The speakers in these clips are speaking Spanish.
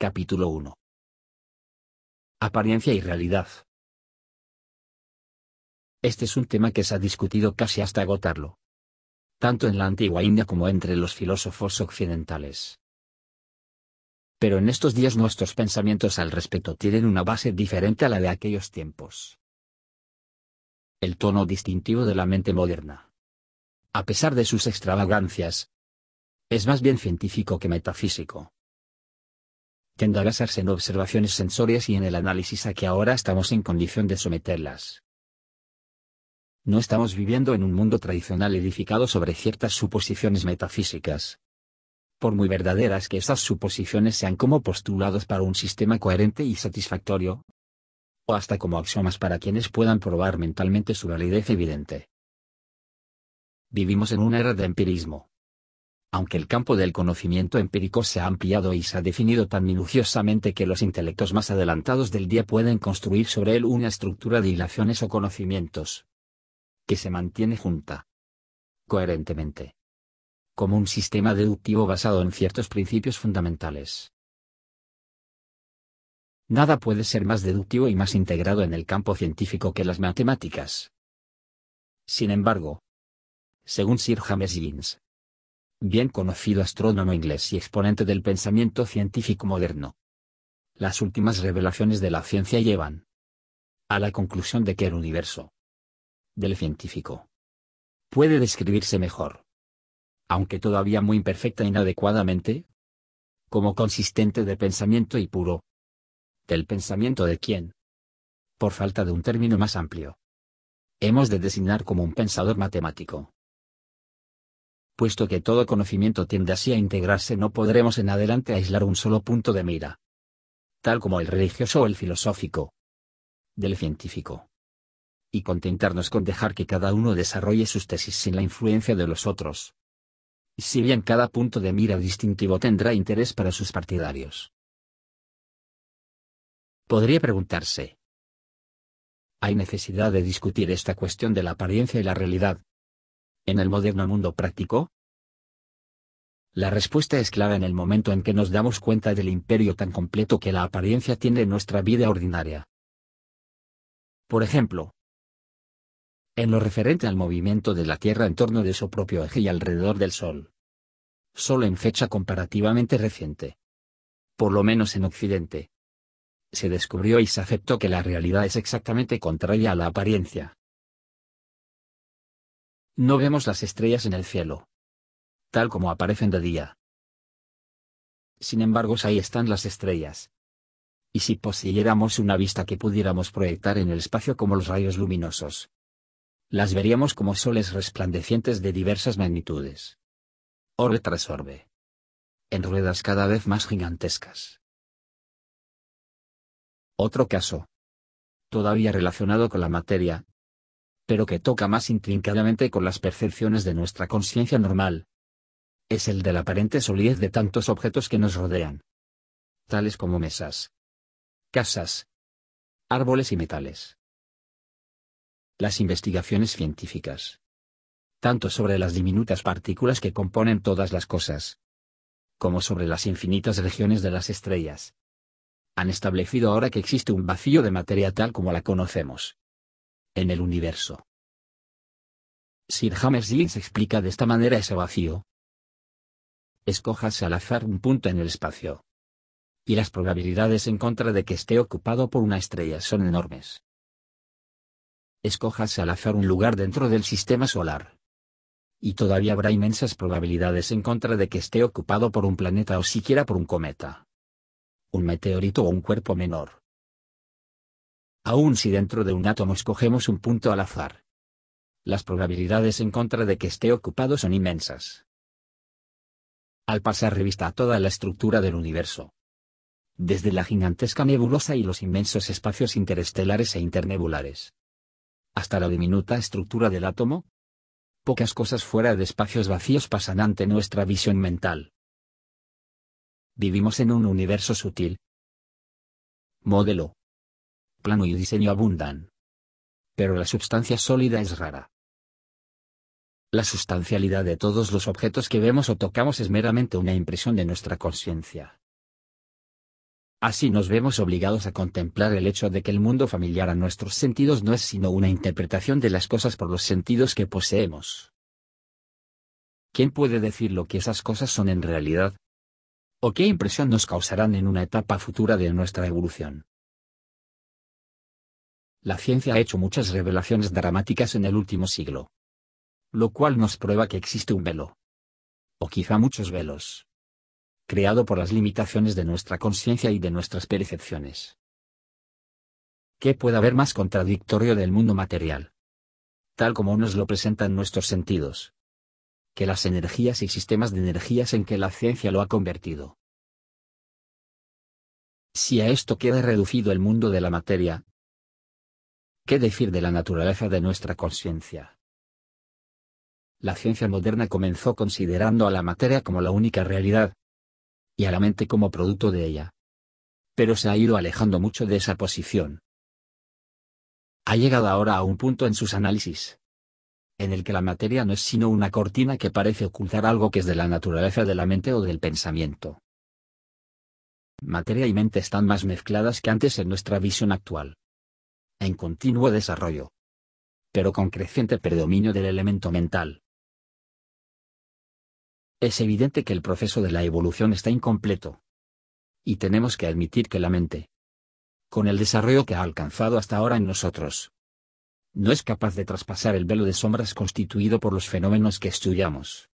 Capítulo 1. Apariencia y realidad. Este es un tema que se ha discutido casi hasta agotarlo. Tanto en la antigua India como entre los filósofos occidentales. Pero en estos días nuestros pensamientos al respecto tienen una base diferente a la de aquellos tiempos. El tono distintivo de la mente moderna. A pesar de sus extravagancias, es más bien científico que metafísico tiende a basarse en observaciones sensorias y en el análisis a que ahora estamos en condición de someterlas. No estamos viviendo en un mundo tradicional edificado sobre ciertas suposiciones metafísicas. Por muy verdaderas que esas suposiciones sean como postulados para un sistema coherente y satisfactorio, o hasta como axiomas para quienes puedan probar mentalmente su validez evidente. Vivimos en una era de empirismo aunque el campo del conocimiento empírico se ha ampliado y se ha definido tan minuciosamente que los intelectos más adelantados del día pueden construir sobre él una estructura de ilaciones o conocimientos que se mantiene junta coherentemente como un sistema deductivo basado en ciertos principios fundamentales. Nada puede ser más deductivo y más integrado en el campo científico que las matemáticas. Sin embargo, según Sir James Jeans, bien conocido astrónomo inglés y exponente del pensamiento científico moderno. Las últimas revelaciones de la ciencia llevan a la conclusión de que el universo del científico puede describirse mejor, aunque todavía muy imperfecta e inadecuadamente, como consistente de pensamiento y puro, del pensamiento de quién, por falta de un término más amplio, hemos de designar como un pensador matemático puesto que todo conocimiento tiende así a integrarse no podremos en adelante aislar un solo punto de mira. Tal como el religioso o el filosófico. Del científico. Y contentarnos con dejar que cada uno desarrolle sus tesis sin la influencia de los otros. Si bien cada punto de mira distintivo tendrá interés para sus partidarios. Podría preguntarse. ¿Hay necesidad de discutir esta cuestión de la apariencia y la realidad, en el moderno mundo práctico? La respuesta es clara en el momento en que nos damos cuenta del imperio tan completo que la apariencia tiene en nuestra vida ordinaria. Por ejemplo, en lo referente al movimiento de la Tierra en torno de su propio eje y alrededor del Sol. Solo en fecha comparativamente reciente. Por lo menos en Occidente. Se descubrió y se aceptó que la realidad es exactamente contraria a la apariencia. No vemos las estrellas en el cielo. Tal como aparecen de día. Sin embargo, ahí están las estrellas. Y si poseyéramos una vista que pudiéramos proyectar en el espacio como los rayos luminosos, las veríamos como soles resplandecientes de diversas magnitudes. Orbe tras orbe. En ruedas cada vez más gigantescas. Otro caso. Todavía relacionado con la materia, pero que toca más intrincadamente con las percepciones de nuestra conciencia normal. Es el de la aparente solidez de tantos objetos que nos rodean. Tales como mesas, casas, árboles y metales. Las investigaciones científicas. Tanto sobre las diminutas partículas que componen todas las cosas, como sobre las infinitas regiones de las estrellas. Han establecido ahora que existe un vacío de materia tal como la conocemos en el universo. Sir James Jeans explica de esta manera ese vacío. Escójase al azar un punto en el espacio. Y las probabilidades en contra de que esté ocupado por una estrella son enormes. Escójase al azar un lugar dentro del sistema solar. Y todavía habrá inmensas probabilidades en contra de que esté ocupado por un planeta o siquiera por un cometa. Un meteorito o un cuerpo menor aun si dentro de un átomo escogemos un punto al azar. Las probabilidades en contra de que esté ocupado son inmensas. Al pasar revista a toda la estructura del universo, desde la gigantesca nebulosa y los inmensos espacios interestelares e internebulares, hasta la diminuta estructura del átomo, pocas cosas fuera de espacios vacíos pasan ante nuestra visión mental. Vivimos en un universo sutil. Modelo plano y diseño abundan. Pero la sustancia sólida es rara. La sustancialidad de todos los objetos que vemos o tocamos es meramente una impresión de nuestra conciencia. Así nos vemos obligados a contemplar el hecho de que el mundo familiar a nuestros sentidos no es sino una interpretación de las cosas por los sentidos que poseemos. ¿Quién puede decir lo que esas cosas son en realidad? ¿O qué impresión nos causarán en una etapa futura de nuestra evolución? La ciencia ha hecho muchas revelaciones dramáticas en el último siglo. Lo cual nos prueba que existe un velo. O quizá muchos velos creado por las limitaciones de nuestra conciencia y de nuestras percepciones. ¿Qué puede haber más contradictorio del mundo material? Tal como nos lo presentan nuestros sentidos. Que las energías y sistemas de energías en que la ciencia lo ha convertido. Si a esto queda reducido el mundo de la materia, ¿qué decir de la naturaleza de nuestra conciencia? La ciencia moderna comenzó considerando a la materia como la única realidad, y a la mente como producto de ella. Pero se ha ido alejando mucho de esa posición. Ha llegado ahora a un punto en sus análisis, en el que la materia no es sino una cortina que parece ocultar algo que es de la naturaleza de la mente o del pensamiento. Materia y mente están más mezcladas que antes en nuestra visión actual. En continuo desarrollo. Pero con creciente predominio del elemento mental. Es evidente que el proceso de la evolución está incompleto. Y tenemos que admitir que la mente, con el desarrollo que ha alcanzado hasta ahora en nosotros, no es capaz de traspasar el velo de sombras constituido por los fenómenos que estudiamos.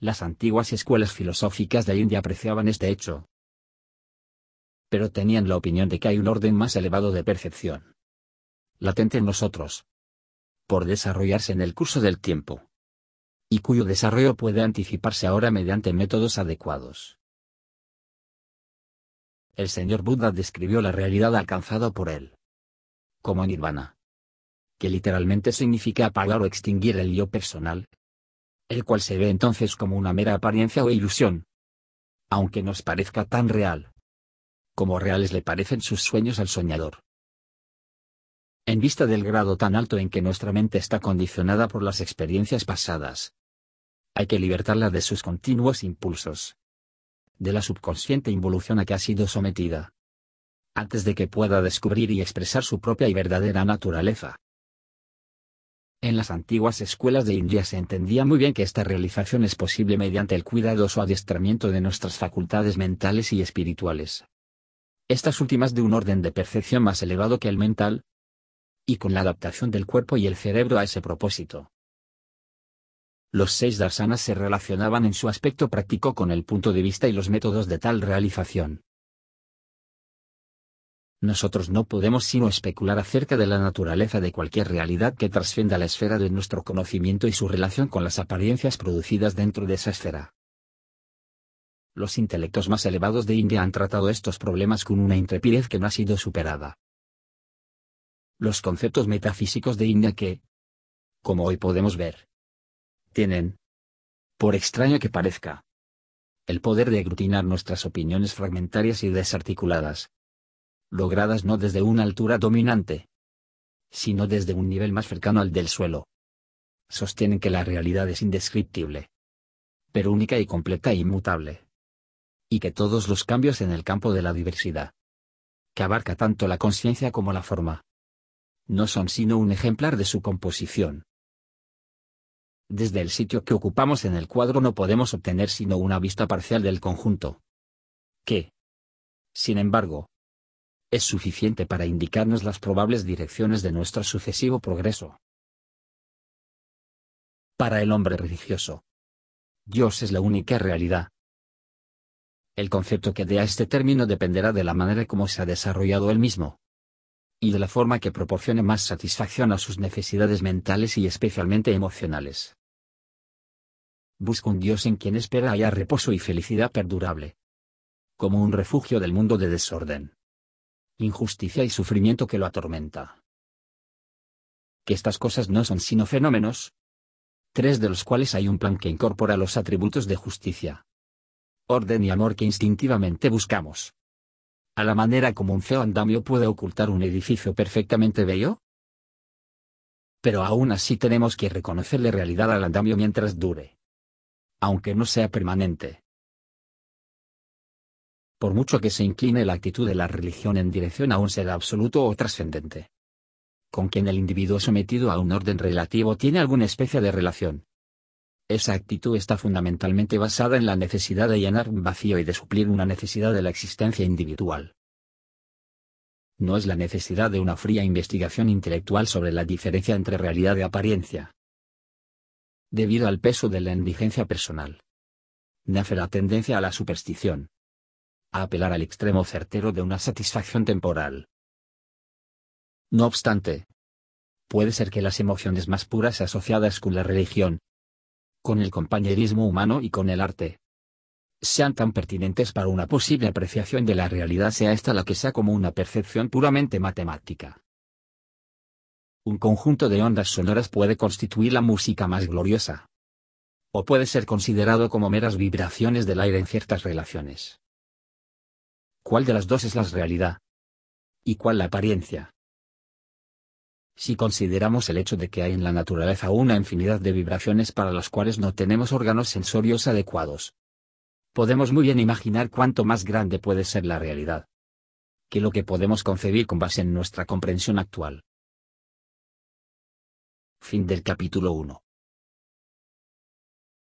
Las antiguas escuelas filosóficas de India apreciaban este hecho. Pero tenían la opinión de que hay un orden más elevado de percepción. Latente en nosotros. Por desarrollarse en el curso del tiempo y cuyo desarrollo puede anticiparse ahora mediante métodos adecuados. El señor Buda describió la realidad alcanzada por él como nirvana, que literalmente significa apagar o extinguir el yo personal, el cual se ve entonces como una mera apariencia o ilusión, aunque nos parezca tan real, como reales le parecen sus sueños al soñador. En vista del grado tan alto en que nuestra mente está condicionada por las experiencias pasadas, hay que libertarla de sus continuos impulsos. De la subconsciente involución a que ha sido sometida. Antes de que pueda descubrir y expresar su propia y verdadera naturaleza. En las antiguas escuelas de India se entendía muy bien que esta realización es posible mediante el cuidadoso adiestramiento de nuestras facultades mentales y espirituales. Estas últimas de un orden de percepción más elevado que el mental, y con la adaptación del cuerpo y el cerebro a ese propósito. Los seis darsanas se relacionaban en su aspecto práctico con el punto de vista y los métodos de tal realización. Nosotros no podemos sino especular acerca de la naturaleza de cualquier realidad que trascienda la esfera de nuestro conocimiento y su relación con las apariencias producidas dentro de esa esfera. Los intelectos más elevados de India han tratado estos problemas con una intrepidez que no ha sido superada los conceptos metafísicos de India que, como hoy podemos ver, tienen, por extraño que parezca, el poder de aglutinar nuestras opiniones fragmentarias y desarticuladas, logradas no desde una altura dominante, sino desde un nivel más cercano al del suelo. Sostienen que la realidad es indescriptible, pero única y completa e inmutable. Y que todos los cambios en el campo de la diversidad, que abarca tanto la conciencia como la forma, no son sino un ejemplar de su composición. Desde el sitio que ocupamos en el cuadro no podemos obtener sino una vista parcial del conjunto. Que, sin embargo, es suficiente para indicarnos las probables direcciones de nuestro sucesivo progreso. Para el hombre religioso, Dios es la única realidad. El concepto que dé a este término dependerá de la manera como se ha desarrollado él mismo y de la forma que proporcione más satisfacción a sus necesidades mentales y especialmente emocionales. Busca un Dios en quien espera haya reposo y felicidad perdurable. Como un refugio del mundo de desorden. Injusticia y sufrimiento que lo atormenta. Que estas cosas no son sino fenómenos, tres de los cuales hay un plan que incorpora los atributos de justicia, orden y amor que instintivamente buscamos a la manera como un feo andamio puede ocultar un edificio perfectamente bello? Pero aún así tenemos que reconocerle realidad al andamio mientras dure. Aunque no sea permanente. por mucho que se incline la actitud de la religión en dirección a un ser absoluto o trascendente, con quien el individuo sometido a un orden relativo tiene alguna especie de relación. Esa actitud está fundamentalmente basada en la necesidad de llenar un vacío y de suplir una necesidad de la existencia individual. No es la necesidad de una fría investigación intelectual sobre la diferencia entre realidad y apariencia. Debido al peso de la indigencia personal, nace la tendencia a la superstición a apelar al extremo certero de una satisfacción temporal. No obstante, puede ser que las emociones más puras asociadas con la religión, con el compañerismo humano y con el arte, sean tan pertinentes para una posible apreciación de la realidad sea esta la que sea como una percepción puramente matemática. Un conjunto de ondas sonoras puede constituir la música más gloriosa. O puede ser considerado como meras vibraciones del aire en ciertas relaciones. ¿Cuál de las dos es la realidad? ¿Y cuál la apariencia? Si consideramos el hecho de que hay en la naturaleza una infinidad de vibraciones para las cuales no tenemos órganos sensorios adecuados, podemos muy bien imaginar cuánto más grande puede ser la realidad que lo que podemos concebir con base en nuestra comprensión actual. Fin del capítulo 1.